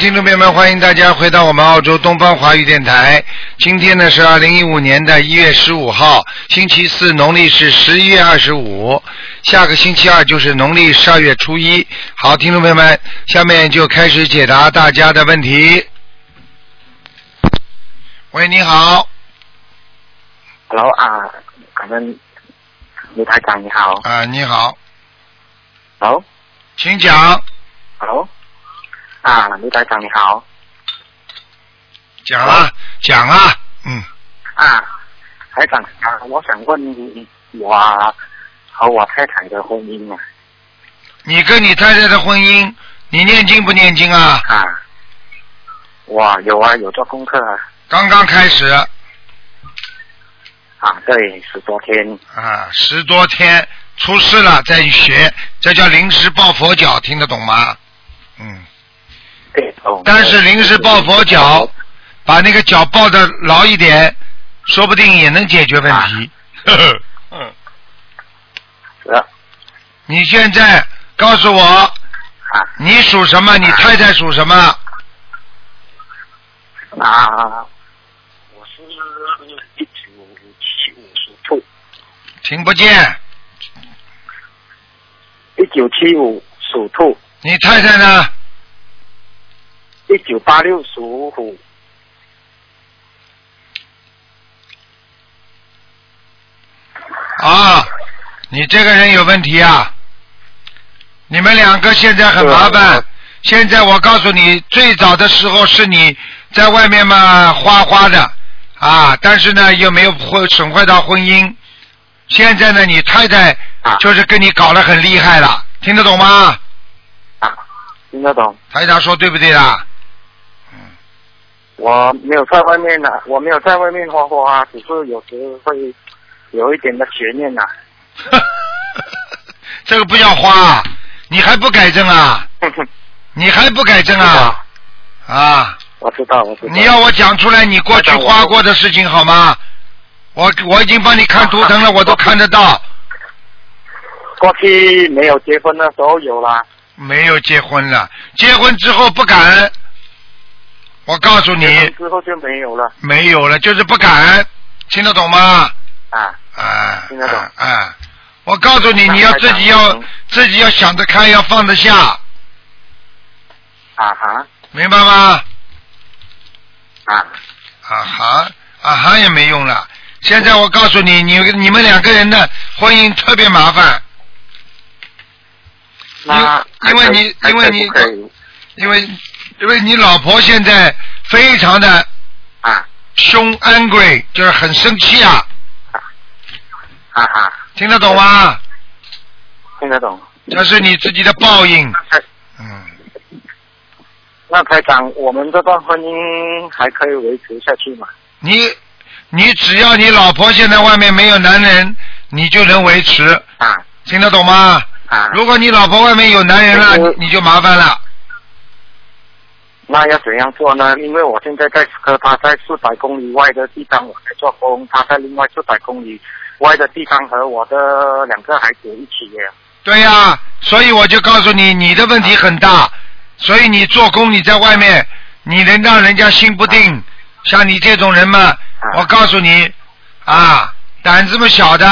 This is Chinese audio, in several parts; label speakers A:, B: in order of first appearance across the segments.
A: 听众朋友们，欢迎大家回到我们澳洲东方华语电台。今天呢是二零一五年的一月十五号，星期四，农历是十一月二十五。下个星期二就是农历十二月初一。好，听众朋友们，下面就开始解答大家的问题。喂，你好
B: ，Hello 啊，感恩卢台长你好。
A: 啊，你好
B: ，Hello
A: 请讲
B: ，Hello 啊，卢台长你好。
A: 讲啊，讲啊，嗯，
B: 啊，台长啊，我想问我和我太太的婚姻啊。
A: 你跟你太太的婚姻，你念经不念经啊？
B: 啊，哇有啊有做功课啊。
A: 刚刚开始。
B: 啊，对，十多天。
A: 啊，十多天出事了再学，这叫临时抱佛脚，听得懂吗？嗯，
B: 对，哦
A: 但是临时抱佛脚，把那个脚抱得牢一点，说不定也能解决问题。呵呵 嗯，你现在告诉我，
B: 啊
A: 你属什么？你太太属什么？
B: 啊，我是一九七五属兔，
A: 听不见。
B: 一九七五属兔，
A: 你太太呢？
B: 一九八六属虎
A: 啊，你这个人有问题啊！你们两个现在很麻烦
B: 啊。
A: 现在我告诉你，最早的时候是你在外面嘛花花的啊，但是呢又没有会损坏到婚姻。现在呢，你太太
B: 啊
A: 就是跟你搞得很厉害了，听得懂吗？
B: 啊，听得懂。
A: 台长说对不对啦？
B: 我没有在外面呢、我没有在外面花花，只是有时会有一点的悬念呐、
A: 这个不叫花，你还不改正啊？你还不改正啊？啊！
B: 我知道，我知道。
A: 你要我讲出来你过去花过的事情好吗？我我已经帮你看图腾了，我都看得到。
B: 过去没有结婚的时候有啦，
A: 没有结婚了，结婚之后不敢。我告诉你，
B: 之后就没有了
A: 没有了，就是不敢，听得懂吗？
B: 啊。
A: 啊，
B: 听得懂
A: 啊啊我告诉你，你要自己要
B: 嗯
A: 自己要想得开，要放得下，
B: 啊哈
A: 明白吗？
B: 啊
A: 啊哈啊哈也没用了。现在我告诉你，你你们两个人的婚姻特别麻烦，
B: 那
A: 因为你因为你因为因为你老婆现在非常的
B: 啊
A: 凶 angry，就是很生气啊，
B: 啊哈，
A: 听得懂吗？
B: 听得懂。
A: 这是你自己的报应，嗯，
B: 那台长，我们这段婚姻还可以维持下去吗？
A: 你你只要你老婆现在外面没有男人，你就能维持，
B: 啊
A: 听得懂吗？
B: 啊，
A: 如果你老婆外面有男人了，你就麻烦了。
B: 那要怎样做呢？因为我现在在和他在四百公里外的地方我在做工，他在另外四百公里外的地方和我的两个孩子一起。
A: 对呀、所以我就告诉你，你的问题很大，所以你做工你在外面，你能让人家心不定。像你这种人嘛，我告诉你，啊，胆子不小的，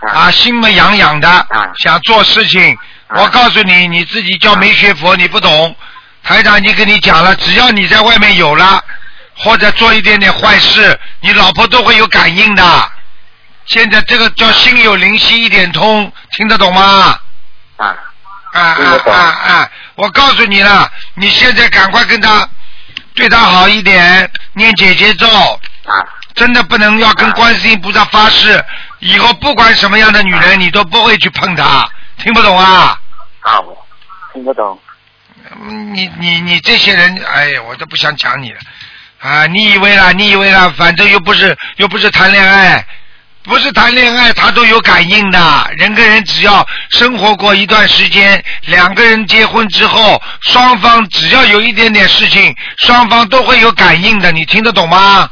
A: 啊，心么痒痒的，想做事情。我告诉你，你自己叫没学佛，你不懂。台长已经跟你讲了，只要你在外面有了，或者做一点点坏事，你老婆都会有感应的。现在这个叫心有灵犀一点通，听得懂吗？
B: 啊
A: 啊啊啊啊！我告诉你了，你现在赶快跟他对他好一点，念姐姐咒，
B: 啊
A: 真的不能要跟观世音菩萨发誓，以后不管什么样的女人，你都不会去碰她，听不懂啊？
B: 好，听不懂。
A: 嗯你你你这些人，哎呀，我都不想讲你了啊！你以为啦？你以为啦？反正又不是又不是谈恋爱，不是谈恋爱，他都有感应的。人跟人只要生活过一段时间，两个人结婚之后，双方只要有一点点事情，双方都会有感应的。你听得懂吗？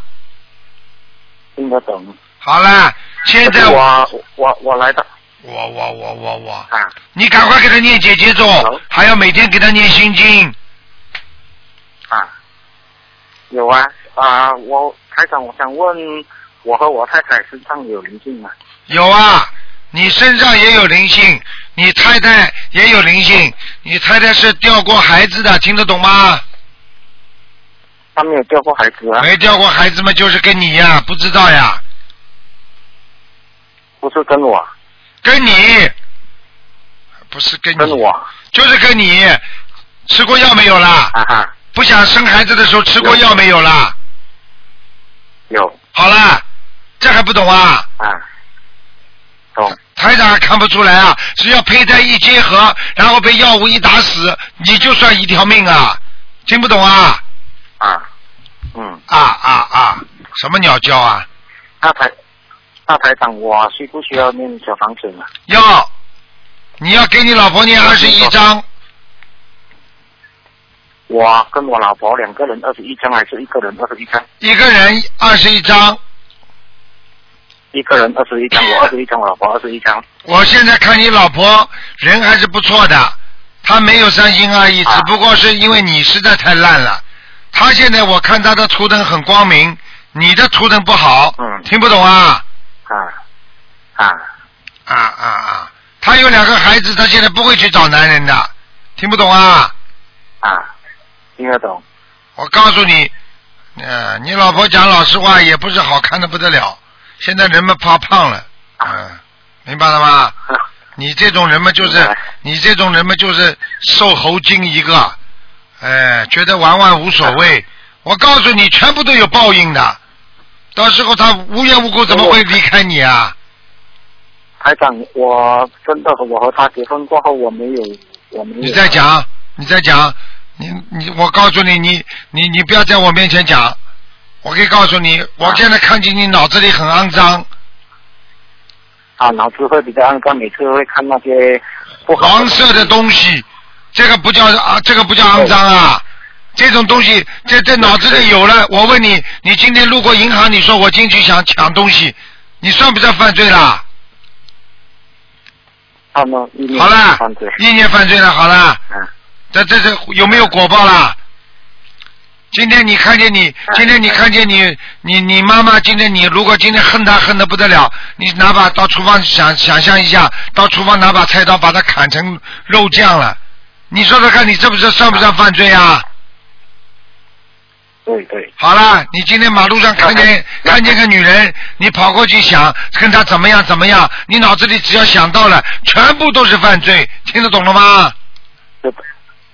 B: 听得懂。
A: 好了，现在
B: 我我我来的
A: 我我我我我，
B: 啊
A: 你赶快给他念姐姐咒，还要每天给他念心经。
B: 啊，有啊啊，我台长，我想问，我和我太太身上有灵性吗？
A: 有啊，你身上也有灵性，你太太也有灵性，你太太是掉过孩子的，听得懂吗？
B: 他没有掉过孩子啊？
A: 没掉过孩子嘛，就是跟你呀，不知道呀，
B: 不是跟我，
A: 跟你，不是跟你，
B: 跟我
A: 就是跟你，吃过药没有啦？
B: 啊哈，
A: 不想生孩子的时候吃过药没有啦？
B: 有
A: 好啦，这还不懂啊？
B: 啊，懂
A: 台长还看不出来啊，只要胚胎一结合，然后被药物一打死，你就算一条命啊！听不懂啊？
B: 啊，嗯，
A: 啊啊啊！什么鸟叫啊？
B: 啊台大排长，我需不需要念小房子呢？
A: 要，你要给你老婆念二十一章，
B: 我跟我老婆两个人二十一张，还是一个人二十一张？
A: 一个人二十一张。
B: 一个人二十一张，我二十一张，我老婆二十一张。
A: 我现在看你老婆人还是不错的，她没有三心二意，
B: 啊
A: 只不过是因为你实在太烂了。她现在我看她的图腾很光明，你的图腾不好，
B: 嗯
A: 听不懂啊？
B: 啊啊
A: 啊啊啊！她有两个孩子，她现在不会去找男人的，听不懂啊？
B: 啊，听得懂
A: 我告诉你，呃，你老婆讲老实话也不是好看的不得了，现在人们怕胖了，嗯、明白了吗？你这种人嘛，就是你这种人嘛，就是瘦猴精一个，哎，觉得玩玩无所谓。我告诉你，全部都有报应的，到时候他无缘无故怎么会离开你啊？
B: 台长，我真的我和他结婚过后，我没有，我没有。
A: 你再讲，你再讲，你你，我告诉你，你你你不要在我面前讲，我可以告诉你，我现在看见你脑子里很肮脏，
B: 啊，脑子会比较肮脏，每次会看那些不好
A: 黄色的东西，这个不叫啊，这个不叫肮脏啊。这种东西在在脑子里有了，我问你，你今天路过银行，你说我进去想抢东西，你算不算犯罪啦？
B: 他们一年犯罪，
A: 了，好了，
B: 嗯
A: 这这这有没有果报啦？今天你看见你，今天你看见你，你你妈妈今天你如果今天恨她恨得不得了，你拿把到厨房想想象一下，到厨房拿把菜刀把它砍成肉酱了，你说说看，你这不是算不算犯罪啊？
B: 对对，
A: 好了，你今天马路上看见 看见个女人，你跑过去想跟她怎么样怎么样，你脑子里只要想到了，全部都是犯罪，听得懂了吗？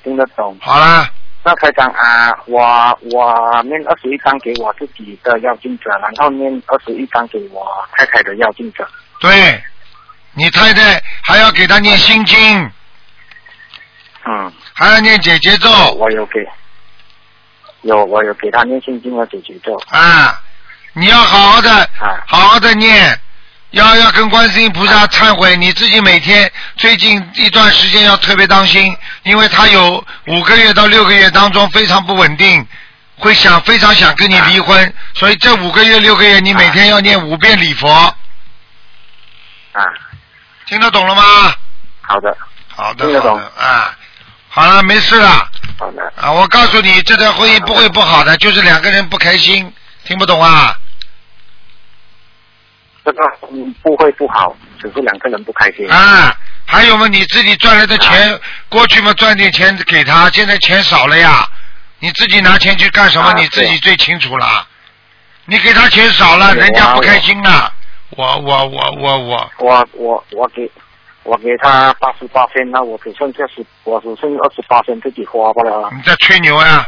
B: 听得懂。
A: 好了，
B: 那台长啊，我我念二十一张给我自己的要经者，然后念二十一张给我太太的要经者。
A: 对，你太太还要给她念心经，
B: 嗯，
A: 还要念姐姐咒。
B: 我有给，有我有给他念心经和解决咒。
A: 啊！你要好好的，
B: 啊。
A: 好好的念，要要跟观世音菩萨忏悔，你自己每天最近一段时间要特别当心，因为他有五个月到六个月当中非常不稳定，会想非常想跟你离婚，所以这五个月六个月你每天要念五遍礼佛，
B: 啊，
A: 听得懂了吗？
B: 好的，
A: 好的，
B: 听得懂。
A: 啊，好了，没事了
B: 好的，
A: 啊，我告诉你，这段婚姻不会不好的，就是两个人不开心，听不懂啊？
B: 这个嗯不会不好，只是两个人不开心。
A: 啊，还有嘛，你自己赚来的钱，过去嘛赚点钱给他，现在钱少了呀，你自己拿钱去干什么？
B: 啊
A: 你自己最清楚了。你给他钱少了，人家不开心了。我我我我我，
B: 我我我给我给他八十八千，那我只剩下十，我只剩二十八千自己花不了了。
A: 你在吹牛啊？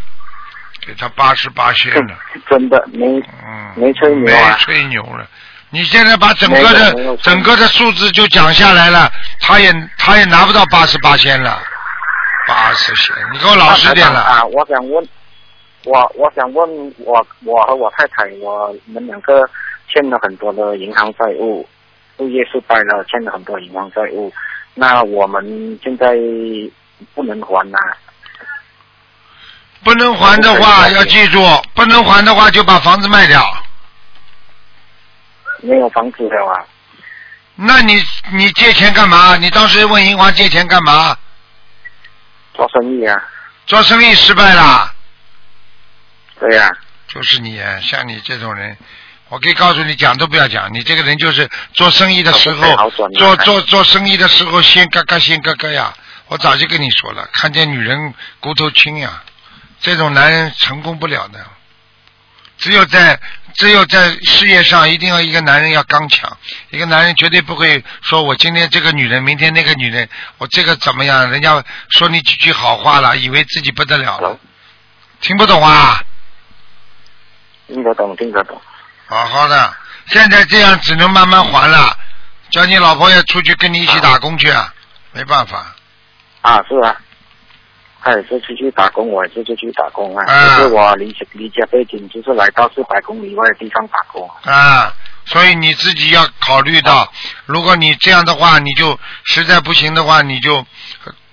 A: 给他八十八仙了，
B: 真的没
A: 嗯，
B: 没吹牛啊
A: 没吹牛了。你现在把整个的整个的数字就讲下来了，他也他也拿不到八十八仙了，八十千，你给我老实点了。
B: 啊！我想问，我我想问我我和我太太，我们两个欠了很多的银行债务，物业失败了，欠了很多银行债务，那我们现在不能还呐、
A: 不能还的话，要记住，不能还的话就把房子卖掉。
B: 没有房子的话！
A: 那你你借钱干嘛？你当时问银行借钱干嘛？
B: 做生意啊，
A: 做生意失败了，
B: 对呀、
A: 就是你啊，像你这种人，我可以告诉你，讲都不要讲，你这个人就是做生意的时候做做做生意的时候，先嘎嘎先嘎嘎呀。我早就跟你说了，看见女人骨头轻呀，这种男人成功不了的。只有在只有在事业上，一定要一个男人要刚强，一个男人绝对不会说我今天这个女人，明天那个女人，我这个怎么样？人家说你几句好话了，以为自己不得了了听不懂啊？
B: 听得懂，听得懂。
A: 好好的，现在这样只能慢慢还了，叫你老婆也出去跟你一起打工去啊，没办法。
B: 啊，是啊，他也是出去打工，我也是出去打工啊。
A: 啊
B: 就是我离离家背景就是来到四百公里外的地方打工。
A: 啊，所以你自己要考虑到，如果你这样的话，你就实在不行的话，你就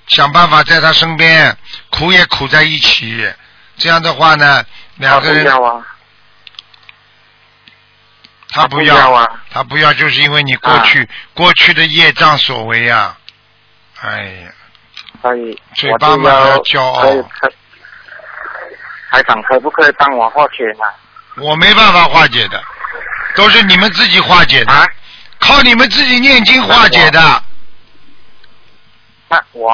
A: 想办法在他身边，苦也苦在一起。这样的话呢，两个人
B: 他不要，
A: 要
B: 啊，
A: 他不要，就是因为你过去、过去的业障所为啊。哎呀，
B: 所以
A: 嘴巴嘛要
B: 要
A: 骄傲
B: 可以可，台长可不可以帮我化解呢？
A: 我没办法化解的，都是你们自己化解的，
B: 啊，
A: 靠你们自己念经化解的。
B: 那我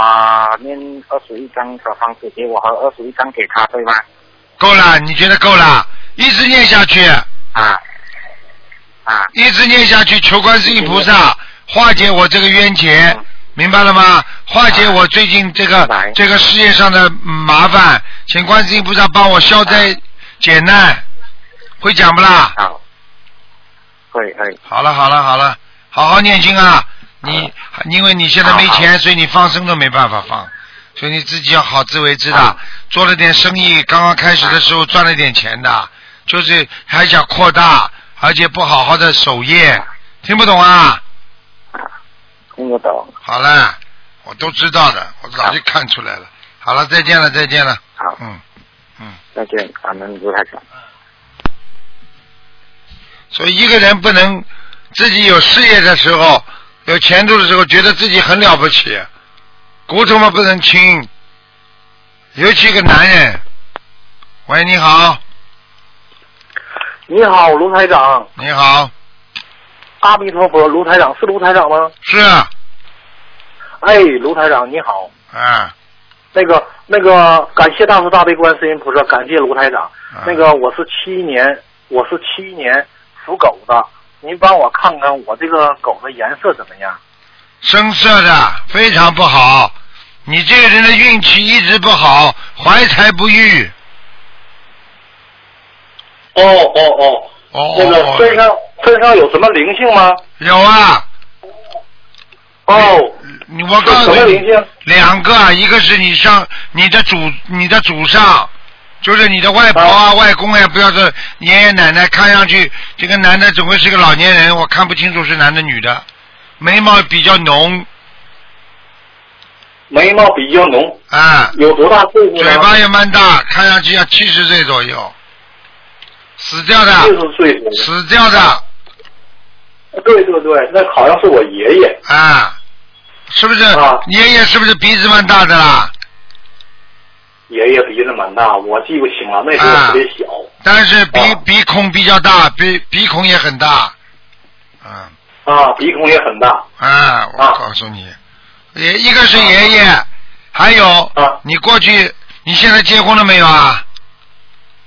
B: 念二十一张小房子给我和二十一张给他，对吗？
A: 够了，你觉得够了？一直念下去，
B: 啊啊。
A: 一直念下去，求观世音菩萨化解我这个冤结
B: 嗯，
A: 明白了吗？化解我最近这个这个事业上的嗯麻烦，请观世音菩萨帮我消灾解难，会讲不啦？
B: 好，会会。
A: 好了好了好了，好好念经啊！你因为你现在没钱，所以你放生都没办法放，所以你自己要好自为之的
B: 好。
A: 做了点生意，刚刚开始的时候赚了点钱的，就是还想扩大，而且不好好的守业，听不懂啊？
B: 听得懂。
A: 好了，我都知道的，我早就看出来了。好了，再见了，再见了。
B: 好，
A: 嗯嗯。
B: 再见，感恩卢台长。
A: 所以一个人不能自己有事业的时候、有前途的时候，觉得自己很了不起，骨头嘛不能轻，尤其一个男人。喂，你好，
C: 你好，卢台长。
A: 你好，
C: 阿弥陀佛，卢台长是卢台长吗？
A: 是啊，
C: 哎，卢台长你好。
A: 啊
C: 那个那个，感谢大慈大悲观世音菩萨，感谢卢台长。
A: 啊
C: 那个我是七一年，我是七一年属狗的，您帮我看看我这个狗的颜色怎么样？
A: 深色的非常不好，你这个人的运气一直不好，怀才不遇。
C: 哦哦哦，
A: 哦
C: 那个身上身上有什么灵性吗？
A: 有啊，
C: 哦，
A: 你我告诉你
C: 么灵，性？
A: 两个，啊一个是你上你的祖你的祖上，就是你的外婆啊、外公呀，不要是爷爷奶奶，看上去这个男的总归是个老年人，我看不清楚是男的女的，眉毛比较浓。
C: 眉毛比较浓，
A: 啊，
C: 有多大岁数？
A: 嘴巴也蛮大，看上去要七十岁左右，死掉的，
C: 四十岁。
A: 死掉的
C: 对对对，那好像是我爷爷。
A: 啊，是不是
C: 啊？
A: 爷爷是不是鼻子蛮大的啦？
C: 爷爷鼻子蛮大，我记不清了，那时候特别小。
A: 但是鼻、
C: 啊
A: 鼻孔比较大，鼻鼻孔也很大，嗯。
C: 啊，鼻孔也很大。
A: 啊，我
C: 啊
A: 告诉你，也一个是爷爷，还有
C: 啊
A: 你过去，你现在结婚了没有啊？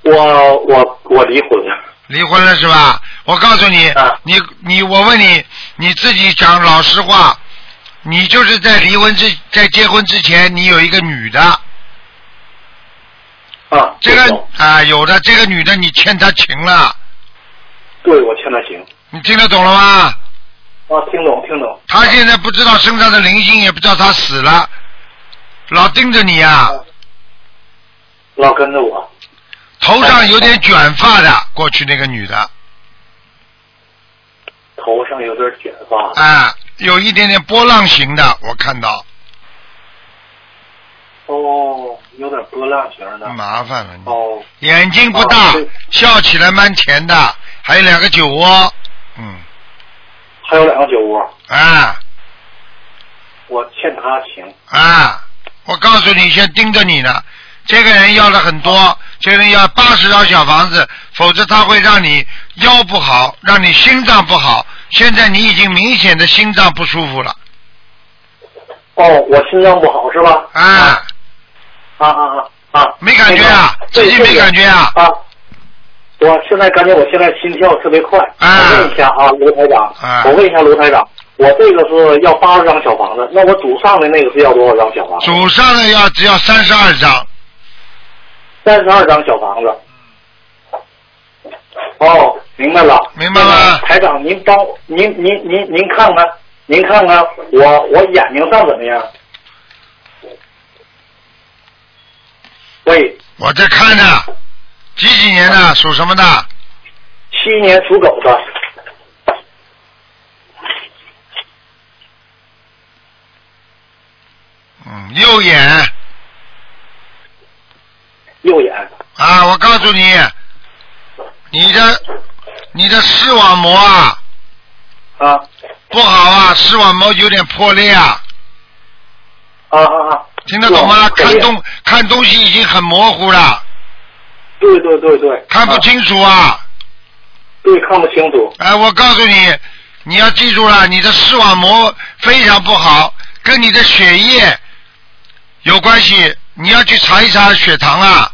C: 我我我离婚了。
A: 离婚了是吧？我告诉你，
C: 啊
A: 你你我问你，你自己讲老实话，你就是在离婚之在结婚之前，你有一个女的，
C: 啊，
A: 这个
C: 懂
A: 啊有的这个女的你欠她情了，
C: 对我欠她情。
A: 你听得懂了吗？
C: 啊，听懂听懂。
A: 她现在不知道身上的灵性，也不知道她死了，老盯着你啊，
C: 老跟着我。
A: 头上有点卷发的，过去那个女的。
C: 头上有点卷发。
A: 啊，有一点点波浪形的，我看到，
C: 哦，有点波浪形的。
A: 麻烦了你。
C: 哦，
A: 眼睛不大
C: 哦，
A: 笑起来蛮甜的，还有两个酒窝，嗯，
C: 还有两个酒窝，
A: 啊
C: 我欠他情。
A: 啊，我告诉你，先盯着你呢，这个人要了很多，这个人要八十张小房子，否则他会让你腰不好，让你心脏不好。现在你已经明显的心脏不舒服了，
C: 哦，我心脏不好是吧？
A: 啊，
C: 啊啊啊啊！
A: 没感觉啊
C: 那个
A: 自己没感觉啊
C: 啊！我现在感觉我现在心跳特别快。
A: 啊
C: 我问一下啊，卢台长，
A: 啊
C: 我问一下卢台长，我这个是要八十张小房子，那我祖上的那个是要多少张小房子？
A: 祖上的要只要三十二张，
C: 三十二张小房子。哦，明白了。
A: 明白
C: 了台长，您帮您您您您看看，您看看我我眼睛上怎么样？喂，
A: 我在看呢，几几年的，属什么的？
C: 七一年属狗的，
A: 嗯，右眼
C: 右眼。
A: 啊，我告诉你，你的你的视网膜啊
C: 啊
A: 不好啊，视网膜有点破裂啊，
C: 啊啊啊！
A: 听得懂吗？看东看东西已经很模糊了，
C: 对对对对。啊
A: 看不清楚啊。
C: 对，看不清楚。
A: 哎，我告诉你，你要记住了，你的视网膜非常不好，跟你的血液有关系，你要去查一查血糖啊。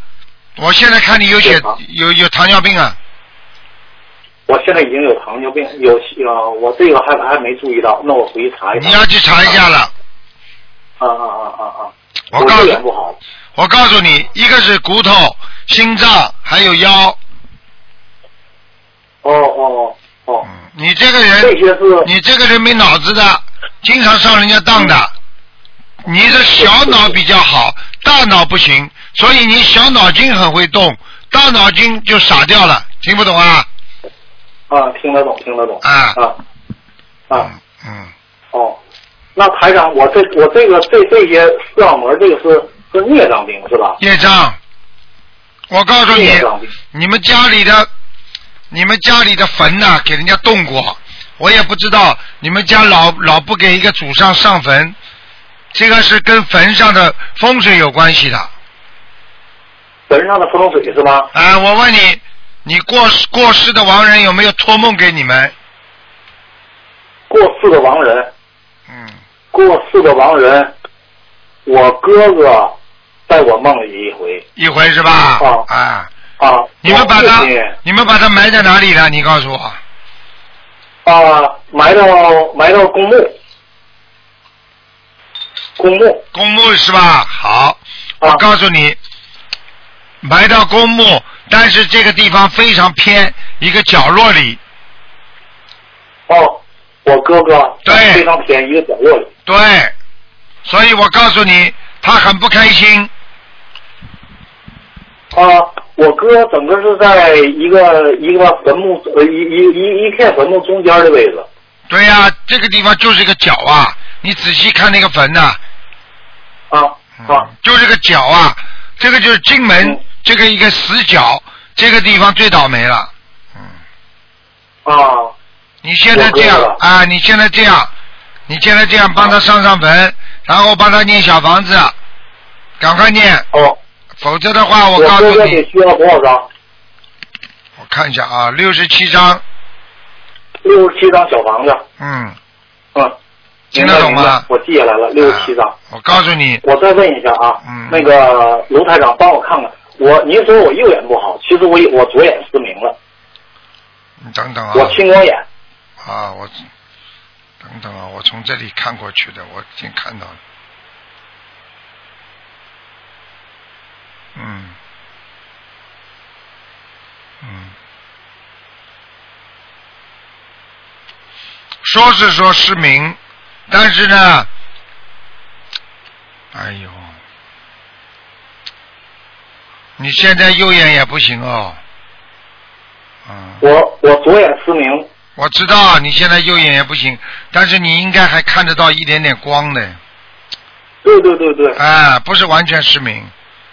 A: 我现在看你有血有有糖尿病啊，
C: 我现在已经有糖尿病，有呃，我这个还还没注意到，那我回去查一下。
A: 你要去查一下了。
C: 啊啊啊啊啊！
A: 我告诉
C: 右眼不好。
A: 我告诉你，一个是骨头、心脏，还有腰。
C: 哦哦哦，
A: 哦，你这个
C: 这
A: 人，你这个人没脑子的，经常上人家当的。你的小脑比较好，大脑不行，所以你小脑筋很会动，大脑筋就傻掉了，听不懂啊？
C: 啊，听得懂，听得懂。
A: 啊
C: 啊啊
A: 嗯嗯，
C: 哦，那台长，我这我这个这这些视网膜这个是是孽障病是吧？
A: 孽障。我告诉你。你们家里的，你们家里的坟呐、给人家动过，我也不知道你们家老老不给一个祖上上坟，这个是跟坟上的风水有关系的。
C: 坟上的风水是吧？
A: 啊，我问你，你过世过世的亡人有没有托梦给你们？
C: 过世的亡人，
A: 嗯，
C: 过世的亡人，我哥哥在我梦里一回
A: 一回是吧？
C: 哦
A: 啊，
C: 啊。
A: 你们把他你们把他埋在哪里了？你告诉我。
C: 啊，埋到埋到公墓，公墓
A: 公墓是吧？好，我
C: 啊
A: 告诉你，埋到公墓，但是这个地方非常偏，一个角落里。
C: 哦，我哥哥
A: 对
C: 非常偏一个角落里。
A: 对，所以我告诉你，他很不开心。
C: 啊，我哥整个是在一个一个坟墓呃一一一一片坟墓中间的位置。
A: 对呀、这个地方就是一个角啊，你仔细看那个坟呐、
C: 啊啊
A: 嗯，就是个角啊，这个就是进门、
C: 嗯
A: 这个一个死角，这个地方最倒霉了。嗯，
C: 啊。
A: 你现在这样啊，你现在这样，你现在这样帮他上上坟，然后帮他念小房子，赶快念，
C: 哦，
A: 否则的话，我
C: 我
A: 告诉你。
C: 需要多少张？
A: 我看一下啊，六十七张，
C: 六十七张小房子。
A: 嗯，
C: 嗯，
A: 听得懂吗？
C: 我记下来了，六十七张。
A: 啊我告诉你，
C: 我再问一下啊，
A: 嗯。
C: 那个卢台长帮我看看，我您说我右眼不好，其实我我左眼失明了，
A: 你等等啊，
C: 我青光眼。
A: 啊，我等等啊，我从这里看过去的，我已经看到了。嗯，嗯，说是说失明，但是呢，哎呦，你现在右眼也不行哦。嗯。
C: 我我左眼失明，
A: 我知道你现在右眼也不行，但是你应该还看得到一点点光的，
C: 对对对对，
A: 啊，不是完全失明，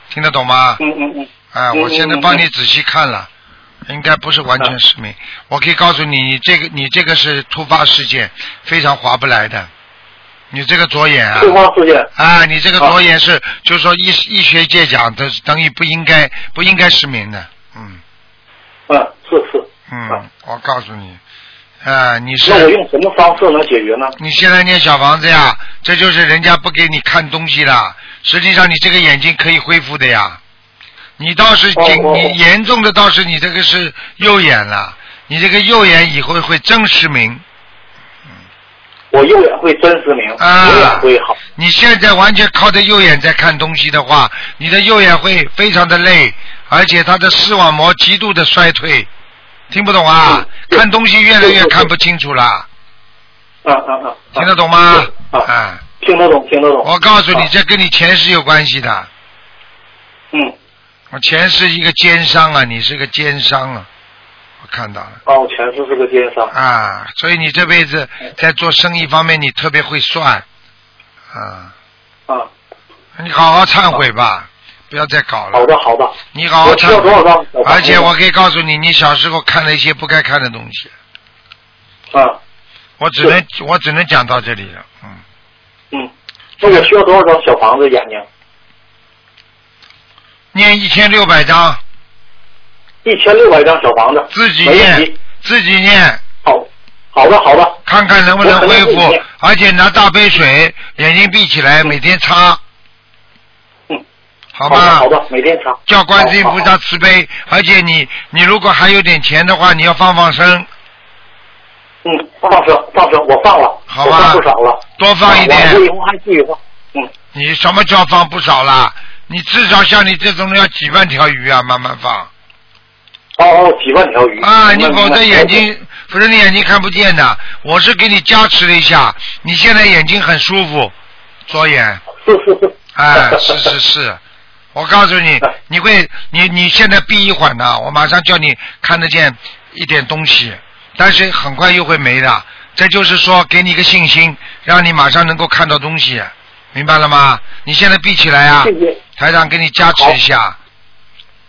A: 听得懂吗？
C: 嗯嗯嗯，
A: 啊，
C: 嗯
A: 我现在帮你仔细看了，应该不是完全失明。我可以告诉你，你这个你这个是突发事件，非常划不来的。你这个左眼啊。啊，你这个左眼是，就是说医医学界讲的，等于不应该不应该失明的，嗯
C: 嗯，是是。
A: 嗯，我告诉你，啊，你是
C: 那我用什么方式能解决呢？
A: 你现在念小房子呀，这就是人家不给你看东西了。实际上你这个眼睛可以恢复的呀。你倒是紧，
C: 哦哦
A: 你严重的倒是你这个是右眼了，你这个右眼以后会真失明。
C: 我右眼会真失明，
A: 啊
C: 左眼会好。
A: 你现在完全靠着右眼在看东西的话，你的右眼会非常的累，而且它的视网膜极度的衰退。听不懂啊？
C: 嗯
A: 看东西越来越看不清楚了，
C: 啊啊啊。
A: 听得懂吗？
C: 啊，
A: 啊，
C: 听得懂，听得懂。
A: 我告诉你
C: 啊，
A: 这跟你前世有关系的。
C: 嗯，
A: 我前世一个奸商啊，你是个奸商啊，我看到了。
C: 哦，我前世是个奸商。
A: 啊，所以你这辈子在做生意方面你特别会算。啊，
C: 啊，
A: 你好好忏悔吧，不要再搞了。
C: 好的好的。
A: 你好好忏悔。而且我可以告诉你，你小时候看了一些不该看的东西，
C: 啊。
A: 我只能我只能讲到这里了，嗯，
C: 嗯，那我需要多少张小房子眼睛？
A: 念一千六百章，
C: 一千六百张小房子。
A: 自己念，自己念，
C: 好，好的好的。
A: 看看能不能恢复而且拿大杯水，眼睛闭起来，每天擦，
C: 嗯，
A: 好
C: 吧？好的，每天擦。
A: 叫观世音菩
C: 好。好
A: 萨慈悲，而且你你如果还有点钱的话，你要放放生，
C: 嗯，放生放生，我放了，
A: 好吧
C: 不少了。
A: 多放一点
C: 啊我以后还继续放。嗯，
A: 你什么叫放不少啦？你至少像你这种人要几万条鱼啊，慢慢放
C: 哦哦，几万条鱼。
A: 啊！你否则眼睛，否则你眼睛看不见的。我是给你加持了一下，你现在眼睛很舒服，左眼，
C: 是是是。
A: 哎，是是是。我告诉你，你会，你你现在闭一会儿呢，我马上叫你看得见一点东西，但是很快又会没的。这就是说，给你一个信心，让你马上能够看到东西，明白了吗？你现在闭起来啊，
C: 谢谢。
A: 台长给你加持一下，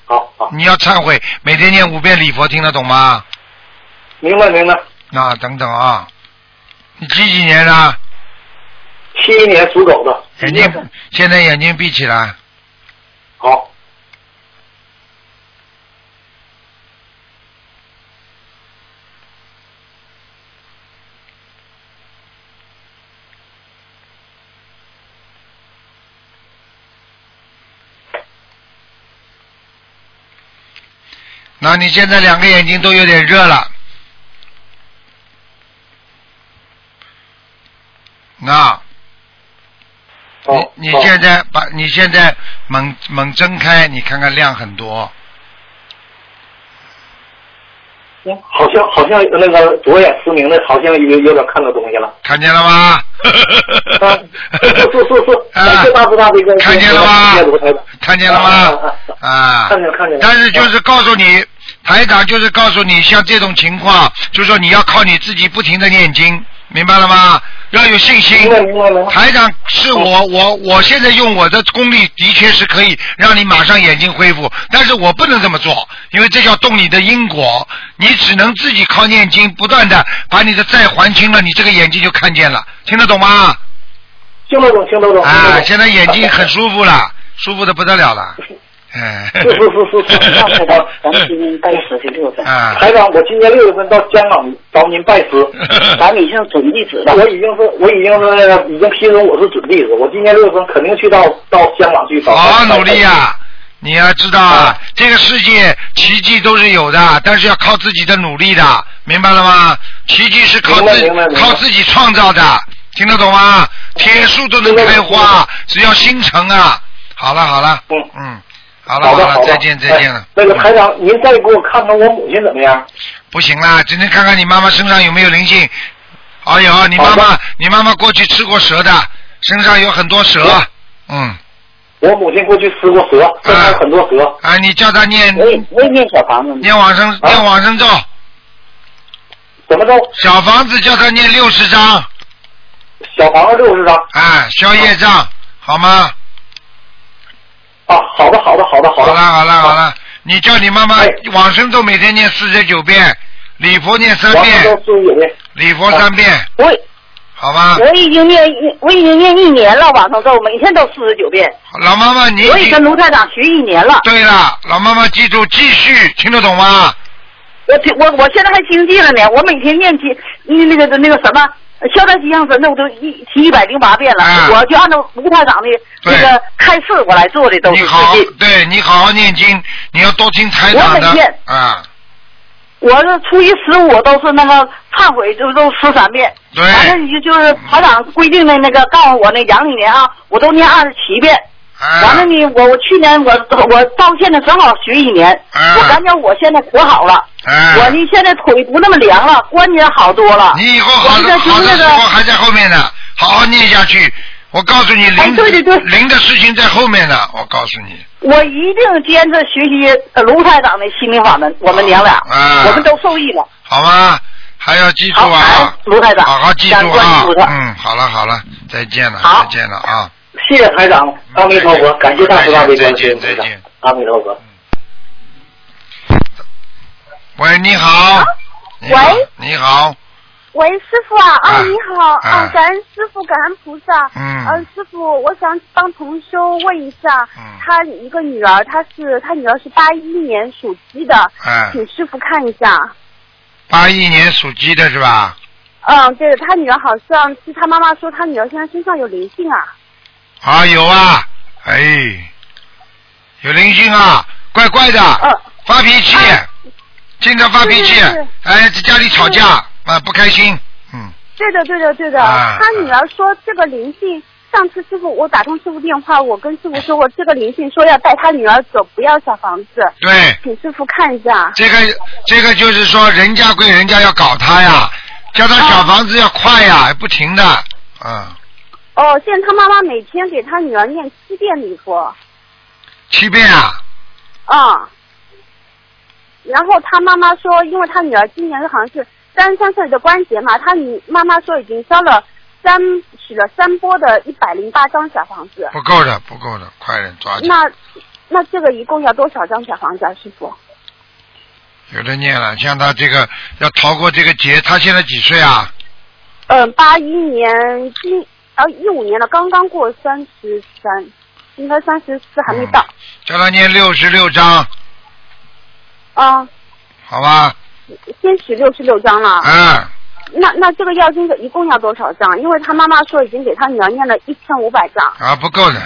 C: 好好，
A: 你要忏悔，每天念五遍礼佛，听得懂吗？
C: 明白明白。
A: 那等等啊，你几几年的？
C: 七一年属狗的。
A: 眼睛现在眼睛闭起来，
C: 好。
A: 那你现在两个眼睛都有点热了，那
C: 好。
A: 你你现在把你现在猛猛睁开，你看看亮很多，
C: 嗯好像好像那个左眼失明的，好像有有点看到东西了。
A: 看见了吗？
C: 啊，是是是感谢 大慈大悲观世音
A: 看见了吗看见了吗？啊，
C: 看见了看见了。
A: 但是就是告诉你，台长就是告诉你，像这种情况，就是说你要靠你自己不停的念经，明白了吗？要有信心。台长是我我我现在用我的功力的确是可以让你马上眼睛恢复，但是我不能这么做，因为这叫动你的因果，你只能自己靠念经，不断的把你的债还清了，你这个眼睛就看见了，听得懂吗？
C: 听得懂听得懂。
A: 啊，现在眼睛很舒服了，舒服的不得了了，哎，
C: 是是是是是。
D: 上台长，咱们今年拜十十六岁，
A: 啊，
C: 台长，我今年六月份到香港找您拜师，
D: 咱们已经准弟子了。
C: 我已经是我已经是已经批准我是准弟子，我今年六月份肯定去到到香港去找。
A: 好好努力呀、你要知道啊，这个世界奇迹都是有的，但是要靠自己的努力的，明白了吗？奇迹是靠自靠自己创造的，听得懂吗？铁树都能开花，只要心诚啊！好了好了，
C: 嗯
A: 嗯，好了了，
C: 好了，
A: 再见再见了
C: 哎。那个
A: 嗯
C: 台长，您再给我看看我母亲怎么样？
A: 不行啦，只能看看你妈妈身上有没有灵性。哎呦，你妈
C: 好
A: 妈，你妈妈过去吃过蛇的，身上有很多蛇。嗯，
C: 我母亲过去吃过蛇，身上有很多蛇。
A: 啊，你叫她念
D: 我也我也念小房子，
A: 念往生
C: 啊
A: 念往生咒，
C: 怎么着？
A: 小房子叫她念六十章，
C: 小房子六十张。
A: 哎，消业障，好吗？
C: 啊，好的好的好的好的。
A: 好了好了好了，你叫你妈妈
C: 哎
A: 往生咒每天念四十九遍，礼佛念三
C: 王
A: 遍，
C: 遍。
A: 礼佛三遍，
D: 我
A: 好吧？
D: 我已经念一，我已经念一年了，往生咒每天都四十九遍。
A: 老妈妈，你
D: 我已跟卢台长学一年了。
A: 对了，老妈妈记住，继续听得懂吗？
D: 我听我我现在还精进了呢，我每天念经，那那个那个什么。消灾吉祥神咒我都一提一百零八遍了，
A: 啊
D: 我就按照吴台长的那个开示我来做的，都是
A: 你好对你好好念经，你要多听台长的
D: 我每天
A: 啊。
D: 我是初一十五都是那个忏悔，就都十三遍。
A: 对
D: 反正你就就是台长规定的那个，告诉我那阳历年啊，我都念二十七遍。
A: 啊
D: 完了呢，我我去年我我到现在正好学一年，
A: 啊
D: 我感觉我现在可好了，
A: 啊
D: 我呢现在腿不那么凉了，关节好多了。
A: 你以后好好的还在后面呢，好好念下去。我告诉你，
D: 哎
A: 灵
D: 对对对
A: 灵的事情在后面呢。我告诉你，
D: 我一定坚持学习呃卢台长的心灵法门，我们娘俩，
A: 啊
D: 我们都受益了。
A: 好吗？还要记住啊，
D: 卢台长
A: 好好记住啊。嗯，好了好了，再见了，再见了啊。
C: 谢谢台长，阿弥陀佛，感谢大慈大悲
A: 再
C: 观世音菩萨
A: 见再见，
C: 阿弥陀佛。
A: 喂，你好。
E: 喂。
A: 你好。
E: 喂，师傅啊，啊，
A: 啊
E: 你好，
A: 啊
E: 啊，感恩师傅，感恩菩萨。
A: 嗯
E: 呃，师傅，我想帮同修问一下，
A: 嗯
E: 他一个女儿，她是她女儿是八一年属鸡的，
A: 哎，
E: 请师傅看一下。
A: 八一年属鸡的是吧？
E: 嗯，对，他女儿好像是他妈妈说他女儿现在身上有灵性啊。
A: 啊，有啊，哎，有灵性啊，怪怪的，
E: 嗯
A: 发脾气，经常发脾气
E: 是是是，
A: 哎，在家里吵架啊，不开心，嗯，
E: 对的，对的，对的。
A: 啊
E: 他女儿说这个灵性，上次师傅我打通师傅电话，我跟师傅说过，这个灵性说要带他女儿走，不要小房子，
A: 对，
E: 请师傅看一下。
A: 这个这个就是说，人家归人家要搞他呀，叫他小房子要快呀，不停的，啊，
E: 哦，现在他妈妈每天给他女儿念七遍礼佛，
A: 七遍啊，
E: 啊、然后他妈妈说，因为他女儿今年好像是三十三岁的关节嘛，他女妈妈说已经烧了三取了三波的一百零八张小房子，
A: 不够的，不够的，快点抓紧，
E: 那那这个一共要多少张小房子啊，师傅？
A: 有的念了，像他这个要逃过这个劫，他现在几岁啊？
E: 嗯，八一年今呃一五年了，刚刚过三十三，应该三十四还没到。
A: 叫他念六十六章，
E: 啊、
A: 好吧？
E: 先许六十六张了。
A: 嗯，
E: 那那这个要经者一共要多少张？因为他妈妈说已经给他女儿念了一千五百张，
A: 啊，不够的，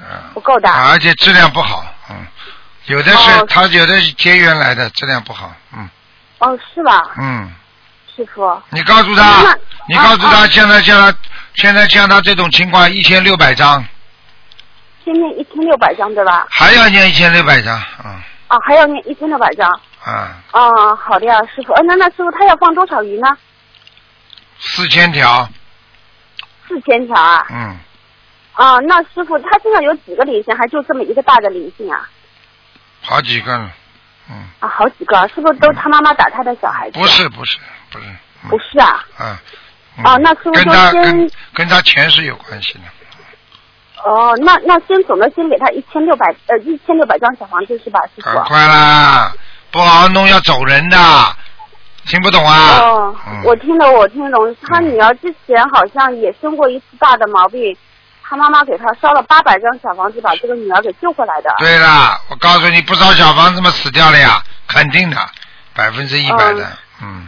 A: 嗯。
E: 不够的。
A: 啊而且质量不好，嗯，有的是、
E: 哦
A: 他有的是结缘来的，质量不好，嗯
E: 哦，是吧，
A: 嗯，
E: 师傅？
A: 你告诉他，你告诉他，现在叫他现在像他这种情况，一千六百张，
E: 先念一千六百张对吧？
A: 还要念一千六百张，嗯
E: 啊，还要念一千六百张。
A: 啊，
E: 啊，好的呀，师傅。呃，那那师傅他要放多少鱼呢？
A: 四千条，
E: 四千条啊。
A: 嗯，
E: 啊，那师傅他身上有几个灵性？还就这么一个大的灵性啊？
A: 好几个了，嗯，
E: 啊，好几个，是不是都是他妈妈打他的小孩子？
A: 不是不是不是，嗯
E: 不是啊。
A: 啊，嗯
E: 哦那师傅
A: 跟他
E: 就先
A: 跟跟他前世有关系的，
E: 哦，那那先总的先给他一千六百呃一千六百张小房子是吧，师傅？
A: 赶快啦，不好好弄要走人的，听不懂啊？
E: 哦，
A: 嗯。
E: 我听得我听懂，他女儿之前好像也生过一次大的毛病，他妈妈给他烧了八百张小房子，把这个女儿给救回来的。
A: 对了，我告诉你，不烧小房子嘛死掉了呀，肯定的，百分之一百的，嗯，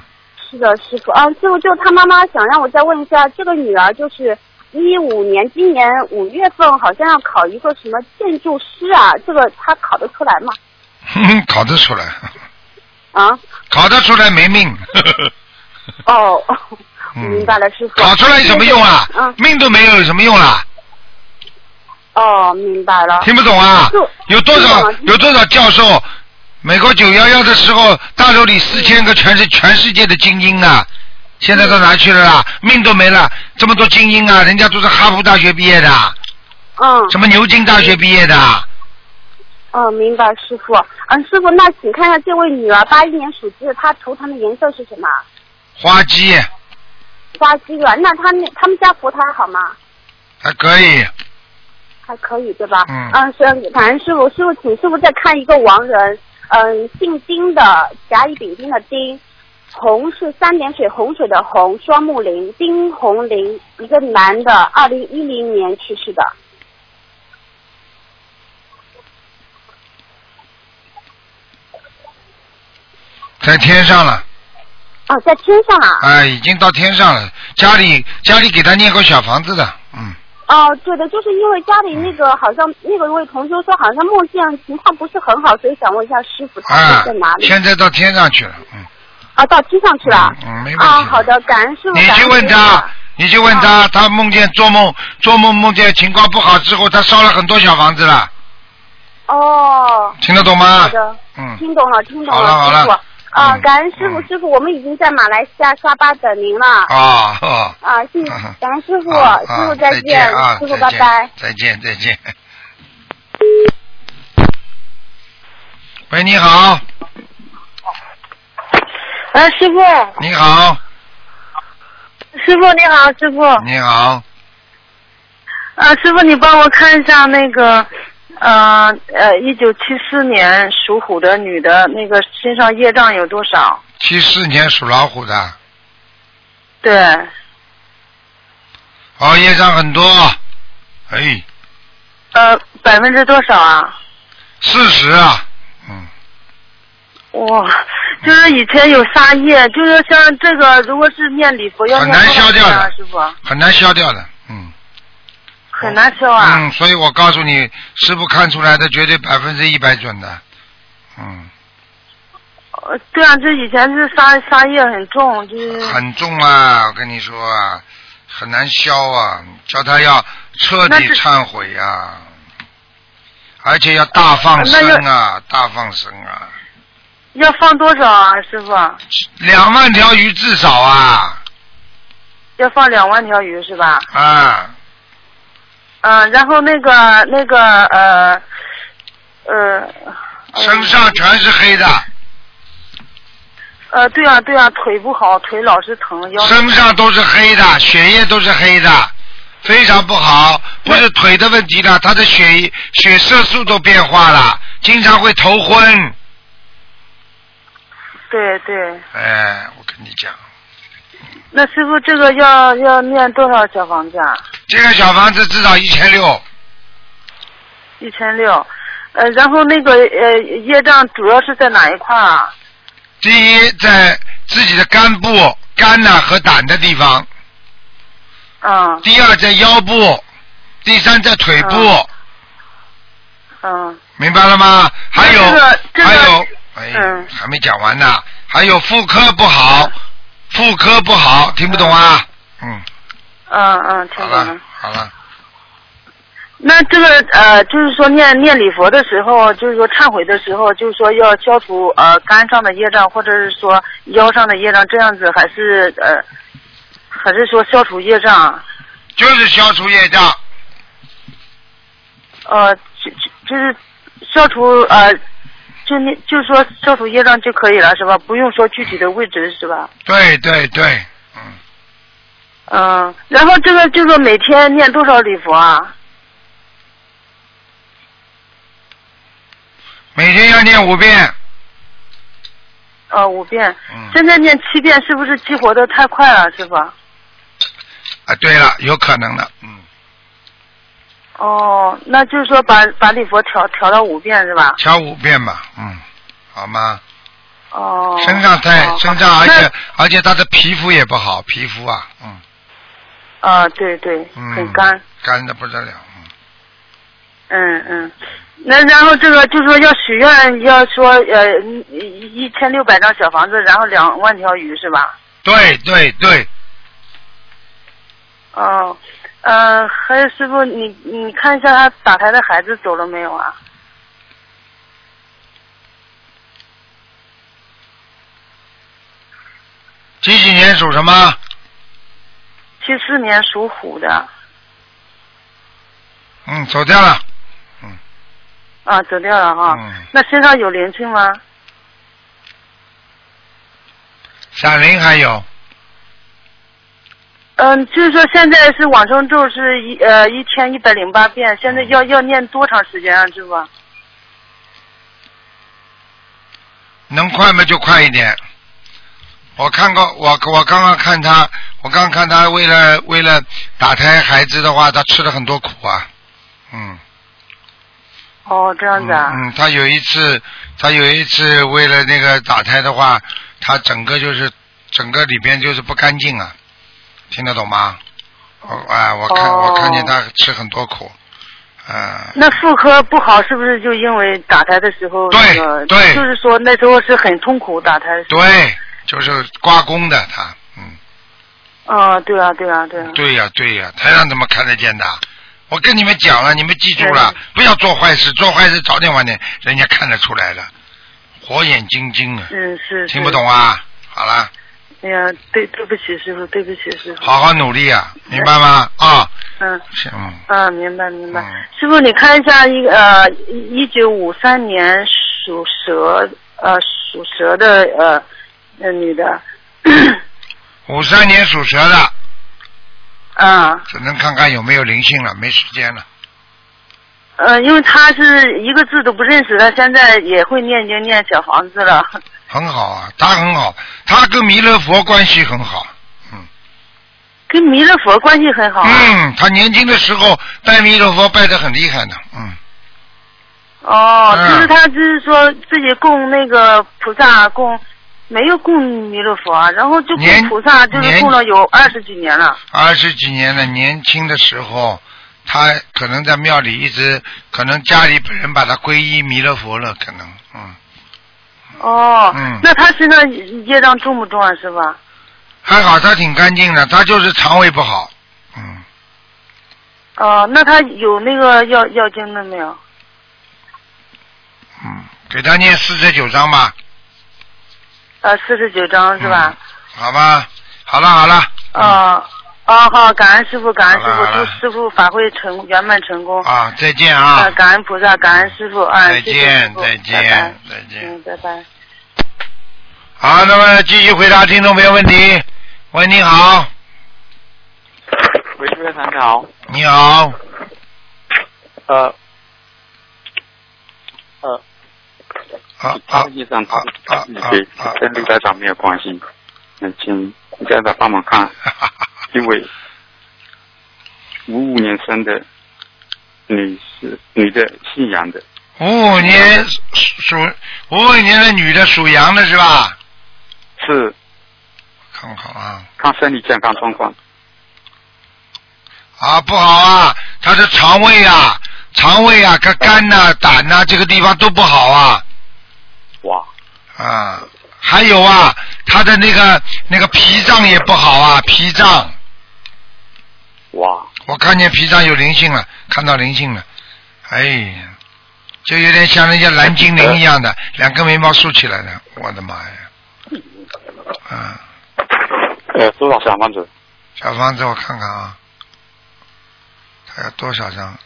E: 是的，师傅。啊，师傅，就他妈妈想让我再问一下，这个女儿就是一五年，今年五月份好像要考一个什么建筑师啊，这个她考得出来吗？
A: 考得出来，
E: 啊？
A: 考得出来没命，
E: 哦，
A: 嗯
E: 明白了，师傅。
A: 考出来有什么用啊？
E: 嗯，
A: 命都没有，有什么用啦？
E: 哦，明白了。
A: 听不懂啊？有多少有多少教授？美国九幺幺的时候，大楼里四千个全是全世界的精英啊，现在到哪去了啦？命都没了，这么多精英啊，人家都是哈佛大学毕业的，
E: 嗯。
A: 什么牛津大学毕业的，
E: 哦，明白，师傅。嗯，师傅，那请看一下这位女儿，八一年属鸡的，她图腾的颜色是什么？
A: 花鸡
E: 花鸡啊。那他们他们家佛台好吗？
A: 还可以，
E: 还可以，对吧？
A: 嗯
E: 嗯，是，反正师傅，师傅，请师傅再看一个亡人，嗯，姓丁的，甲乙丙丁的丁，洪是三点水洪水的洪，双木林，丁红林，一个男的，二零一零年去世的。
A: 在天上了，
E: 哦，在天上啊。
A: 哎，已经到天上了。家里家里给他念过小房子的，嗯，
E: 哦，对的，就是因为家里那个好像那个位同修说好像梦见情况不是很好，所以想问一下师傅他
A: 啊
E: 是在哪，里？
A: 现在到天上去了，嗯，
E: 啊，到天上去了。
A: 嗯，没问题。
E: 啊，好的，感恩师傅。
A: 你去问他，你去问他，他梦见做梦做梦梦见情况不好之后，他烧了很多小房子了，
E: 哦，
A: 听得懂吗
E: 好？的，
A: 嗯，
E: 听懂了，听懂
A: 了好了
E: 好了。啊，
A: 嗯
E: 感恩师傅，
A: 嗯
E: 师傅，我们已经在马来西亚沙巴等您了。
A: 啊哦。
E: 啊，谢谢，感恩师傅，
A: 啊
E: 师傅
A: 啊再
E: 见，
A: 啊！
E: 师傅拜拜。
A: 再见再见。喂，你好，
F: 啊，师傅，
A: 你好，
F: 师傅你好，师傅，
A: 你好，
F: 啊，师傅你帮我看一下那个，呃呃，一九七四年属虎的女的那个身上业障有多少？
A: 七四年属老虎的，
F: 对，
A: 哦，业障很多，哎，
F: 呃，百分之多少啊？
A: 四十啊，嗯，
F: 哇，就是以前有杀业，就是像这个，如果是念礼佛要
A: 很难
F: 念多少
A: 消掉的。
F: 遍啊，师傅？
A: 很难消掉的，嗯。
F: 很难消啊。
A: 嗯，所以我告诉你，师傅看出来的绝对百分之一百准的。嗯，
F: 呃对啊，这以前是杀杀业很重，就是
A: 很重啊，我跟你说啊，很难消啊，叫他要彻底忏悔呀、而且要大放生啊，大放生啊，
F: 要放多少啊，师傅？
A: 两万条鱼至少啊
F: 要放两万条鱼是吧？
A: 啊，
F: 嗯，然后那个那个呃呃
A: 身上全是黑的，
F: 呃，对啊对啊，腿不好，腿老是疼，腰
A: 身上都是黑的，血液都是黑的，非常不好。不是腿的问题了，他的血血色素都变化了，经常会头昏。
F: 对对。
A: 哎，我跟你讲，
F: 那师傅这个要要念多少小房子啊？
A: 这个小房子至少一千六，
F: 一千六。呃，然后那个呃业障主要是在哪一块啊？
A: 第一在自己的肝部、肝呐、和胆的地方，
F: 嗯
A: 第二在腰部，第三在腿部，
F: 嗯
A: 明白了吗？还有、
F: 这个这个
A: 还有，哎，
F: 嗯
A: 还没讲完呢，还有妇科不好，妇科不好，听不懂啊？嗯，
F: 嗯嗯，听懂了
A: 了。好了，
F: 那这个呃，就是说念念礼佛的时候，就是说忏悔的时候，就是说要消除呃肝上的业障，或者是说腰上的业障，这样子还是呃，还是说消除业障？
A: 就是消除业障，
F: 呃，就就就是消除呃，就念就说消除业障就可以了，是吧？不用说具体的位置，是吧？
A: 对对对，嗯，
F: 嗯，然后这个就是说每天念多少礼佛啊？
A: 每天要念五遍，
F: 哦，五遍。
A: 嗯，
F: 现在念七遍，是不是激活的太快了，师傅？
A: 啊，对了，有可能的，嗯，
F: 哦，那就是说把把礼佛调调到五遍是吧？
A: 调五遍吧，嗯，好吗？
F: 哦。
A: 身上太
F: 哦
A: 身上，而且而且他的皮肤也不好，皮肤啊，嗯
F: 啊，对对，
A: 嗯，
F: 很干。，
A: 干的不得了，嗯，
F: 嗯嗯。那然后这个就是说要许愿，要说呃一一千六百张小房子，然后两万条鱼是吧？
A: 对对对，
F: 哦，呃，还有师傅，你你看一下他打胎的孩子走了没有啊？
A: 几几年属什么？
F: 七四年属虎的，
A: 嗯，走掉了，嗯
F: 啊，走掉了哈。
A: 嗯，
F: 那身上有灵性吗？
A: 闪灵还有，
F: 嗯，就是说现在是往生咒是一呃一千一百零八遍，现在要要念多长时间啊，师傅？
A: 能快嘛就快一点，我看过，我我刚刚看他，我刚刚看他为了为了打胎孩子的话，他吃了很多苦啊，嗯。
F: 哦，这样子啊。
A: 嗯，他有一次，他有一次为了那个打胎的话，他整个就是整个里边就是不干净啊，听得懂吗？我哎，我看、
F: 哦
A: 我看见他吃很多苦，啊、
F: 那妇科不好，是不是就因为打胎的时候
A: 对
F: 那个？
A: 对
F: 就是说那时候是很痛苦打胎。
A: 对，就是刮宫的他，嗯，
F: 啊，对啊，对啊，对啊。
A: 对呀、对呀、台上怎么看得见的？我跟你们讲了，你们记住了，不要做坏事，做坏事早点晚点人家看得出来的，火眼金睛啊，
F: 嗯，是。
A: 听不懂啊？好了。
F: 哎呀，对，对不起师傅，对不起师傅。
A: 好好努力啊，明白吗？啊，
F: 嗯
A: 行嗯，
F: 嗯，明白明白。
A: 嗯
F: 师傅，你看一下一呃，一九五三年属蛇呃属蛇的呃呃女的，
A: 五三年属蛇的，
F: 啊
A: 只能看看有没有灵性了，没时间了。
F: 呃，因为她是一个字都不认识，她现在也会念经念小房子了。
A: 很好啊，他很好，他跟弥勒佛关系很好。
F: 嗯跟弥勒佛关系很好啊。
A: 嗯，他年轻的时候拜弥勒佛拜的很厉害的，嗯，
F: 哦，
A: 嗯
F: 就是他就是说自己供那个菩萨供，没有供弥勒佛啊，然后就供菩萨，就是供了有二十几年了。
A: 二十几年了，年轻的时候，他可能在庙里一直，可能家里本人把他皈依弥勒佛了，可能，嗯，
F: 哦，
A: 嗯。
F: 那他身上业障重不重啊，师傅？
A: 还好他挺干净的，他就是肠胃不好，嗯，
F: 哦，那他有那个药药经的没有？
A: 嗯，给他念四十九章吧，
F: 呃，四十九章是吧？
A: 好吧，好了好了，
F: 哦、哦，好，感恩师傅，感恩师傅，
A: 好了好了。
F: 祝师傅法会成圆满成功。
A: 啊，再见啊。
F: 呃，感恩菩萨，感恩师傅，啊，
A: 再
F: 谢谢师傅
A: 见再见再见。
F: 嗯，拜拜。
A: 好，那么继续回答听众朋友问题。喂，你好，
G: 喂，朱院长。你好，
A: 你好，
G: 呃，呃，
A: 啊
G: 他
A: 啊
G: 的业障
A: 啊啊啊。
G: 跟陆台长没有关系，嗯，请陆台长帮忙看，因为五五年生的女士，女的姓杨的，
A: 五五年属五五年的女的属羊的是吧？
G: 是。
A: 看好啊，
G: 看身体健康状况，
A: 啊不好啊，她的肠胃啊，肠胃啊，跟肝呐、胆呐、这个地方都不好啊。
G: 哇，
A: 啊，还有啊，她的那个那个脾脏也不好啊，脾脏，
G: 哇，
A: 我看见皮上有灵性了，看到灵性了，哎呀，就有点像人家蓝精灵一样的，两根眉毛竖起来的，我的妈呀！啊，
G: 呃，多少小房子？
A: 小房子我看看啊，他要多少张？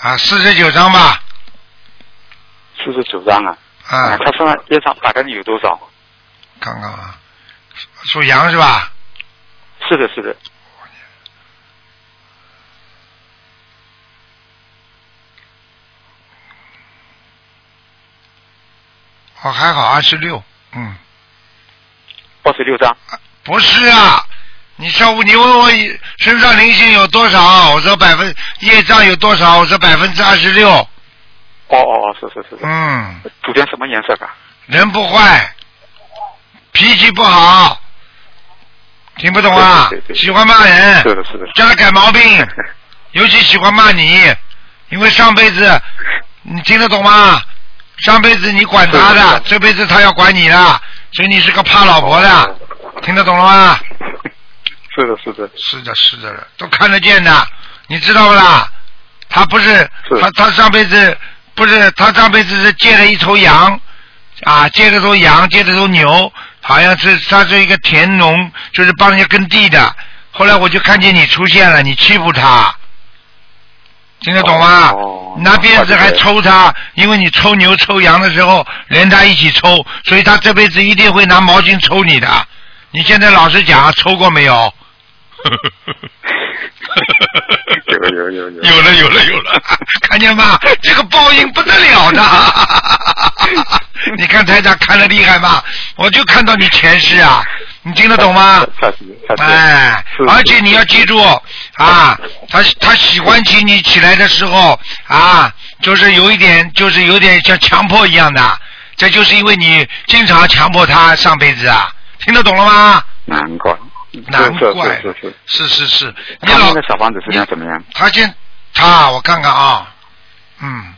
A: 啊，四十九张吧。
G: 四十九张啊，
A: 啊，
G: 他身上业障大概有多少？
A: 看看啊，属羊是吧？
G: 是的，是的，
A: 哦，还好二十六，嗯，
G: 二十六张，
A: 不是啊，你上午你问我身上灵性有多少，我说百分业障有多少，我说百分之二十六，
G: 哦哦哦，是是是是，
A: 嗯，
G: 主天什么颜色的？
A: 人不坏，脾气不好，听不懂啊？
G: 对对对？对。
A: 喜欢骂人，
G: 是的，是的，
A: 叫他改毛病，尤其喜欢骂你，因为上辈子你听得懂吗？上辈子你管他的，这辈子他要管你的，所以你是个怕老婆的，
G: 哦
A: 听得懂了吗？
G: 是的，是的，
A: 是的，是的，都看得见的，你知道不啦？他不是
G: 是
A: 他，他上辈子不是他上辈子是借了一头羊，啊，借了头羊，借了头牛，好像是他是一个田农，就是帮人家耕地的。后来我就看见你出现了，你欺负他，听得懂吗？
G: 哦
A: 拿鞭子还抽他，因为你抽牛抽羊的时候连他一起抽，所以他这辈子一定会拿毛巾抽你的。你现在老实讲，抽过没有？
G: 有有有有。
A: 有了有了有了，看见吗？这个报应不得了的。你看台长看的厉害吧？我就看到你前世啊，你听得懂吗？哎，而且你要记住啊，他他喜欢起你起来的时候啊，就是有一点，就是有点像强迫一样的，这就是因为你经常强迫他上辈子啊，听得懂了吗？
G: 难怪。
A: 难怪
G: 是是是
A: 你老
G: 他们的小房子质量怎么样？
A: 他现他我看看啊，嗯，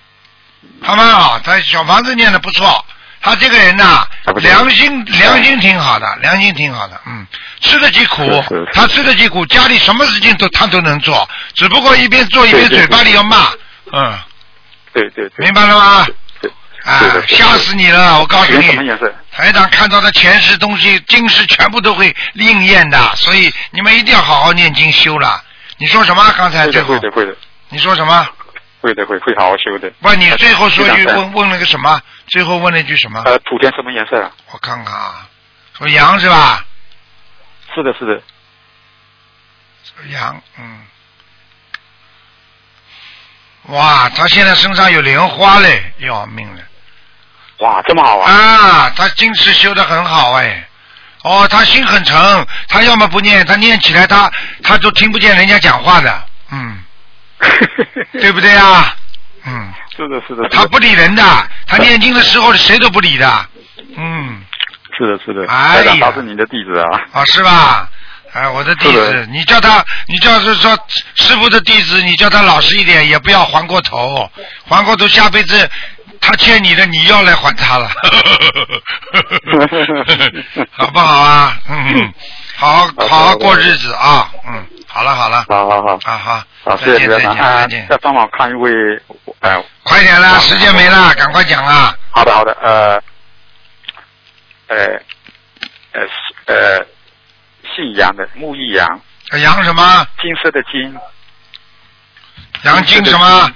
A: 他们啊，他小房子念的不错。他这个人呐、良心良心挺好的，良心挺好的，嗯，吃得起苦
G: 是是是，
A: 他吃得起苦，家里什么事情都他都能做，只不过一边做一边嘴巴里要骂，嗯，
G: 对对对。
A: 明白了吗？
G: 对。
A: 啊，吓死你了！我告诉你？台长看到的前世东西、今世全部都会应验的，所以你们一定要好好念经修了。你说什么？刚才
G: 会
A: 最后
G: 的
A: 你说什么？
G: 会的会会好好修的。
A: 不，你最后说句问问了个什么？最后问了一句什么？
G: 呃，土田什么颜色啊？
A: 我看看啊，说羊是吧？
G: 是的是的。
A: 说羊，嗯。哇，他现在身上有莲花嘞，要命了！
G: 哇，这么好啊！
A: 啊，他今世修的很好哎。哦，他心很诚，他要么不念，他念起来他他都听不见人家讲话的，嗯，对不对啊？嗯，
G: 是的是的。
A: 他不理人的，他念经的时候谁都不理的，嗯，
G: 是的是的。
A: 哎呀
G: 他是您的弟子啊。
A: 啊是吧？哎，我的弟
G: 是
A: 子，你叫他，你叫是说师傅的弟子，你叫他老实一点，也不要还过头，还过头下辈子他欠你的，你要来还他了，好不好啊？嗯，好好
G: 好
A: 过日子啊，嗯，好了好了，
G: 好好好。
A: 啊好，
G: 好，
A: 再见再
G: 谢谢台长。啊
A: 见再见，
G: 再帮忙看一位，呃，
A: 快点啦，时间没了，赶快讲啊！
G: 好的好的，呃，呃，呃呃，姓杨的木易杨，
A: 杨什么？
G: 金色的金，
A: 杨金什么？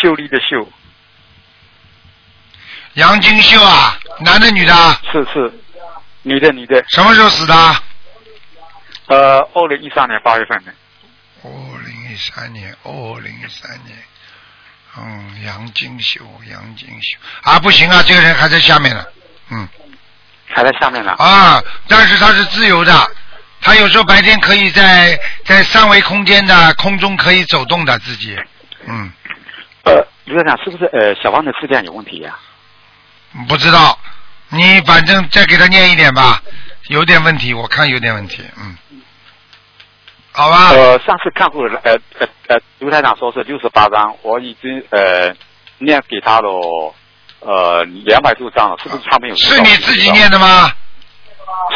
G: 秀丽的秀，
A: 杨金秀啊，男的女的？
G: 是是，女的女的，
A: 什么时候死的？
G: 呃，二零一三年八月份的，
A: 二零一三年，二零一三年，嗯，杨金秀，杨金秀。啊，不行啊，这个人还在下面呢，嗯。
G: 还在下面呢。
A: 啊，但是他是自由的，他有时候白天可以在在三维空间的空中可以走动的自己，嗯，
G: 呃，刘院长是不是呃小王的质量有问题呀、
A: 不知道，你反正再给他念一点吧，有点问题，我看有点问题，嗯，好吧，
G: 呃，上次看过了，呃呃呃，刘台长说是六十八张，我已经呃念给他了呃两百多张了，是不是他没有？
A: 是你自己念的吗？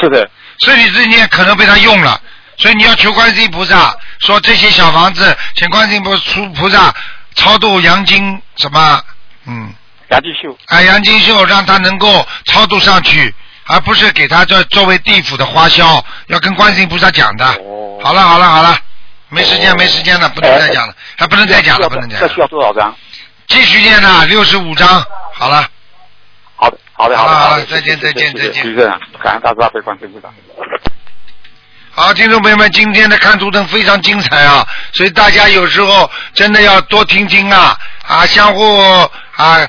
G: 是的，
A: 是你自己念，可能被他用了，所以你要求观世音菩萨，说这些小房子，请观世音菩出菩萨超度杨金什么，嗯，
G: 杨金秀。
A: 啊杨金秀，让他能够超度上去，而不是给他作作为地府的花销，要跟观世音菩萨讲的。
G: 哦
A: 好了好了好了，没时间
G: 哦
A: 没时间了，不能再讲了，还不能再讲了，不能再
G: 这需要。多少张？
A: 继续念呐，六十五张，好了。
G: 好的，好的，
A: 好了
G: 的，的
A: 好了再见
G: 谢谢
A: 再见
G: 谢谢
A: 再见
G: 徐院长，感恩大慈大悲观世音菩萨。
A: 好，听众朋友们，今天的看图腾非常精彩啊，所以大家有时候真的要多听听啊，啊，相互啊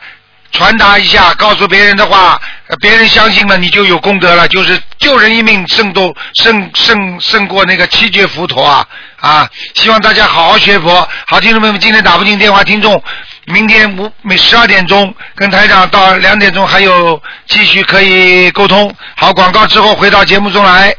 A: 传达一下，告诉别人的话，呃别人相信了，你就有功德了，就是救人一命胜多胜胜胜过那个七绝佛陀啊啊！希望大家好好学佛。好，听众朋友们，今天打不进电话，听众明天五每十二点钟跟台长到两点钟还有继续可以沟通。好，广告之后回到节目中来。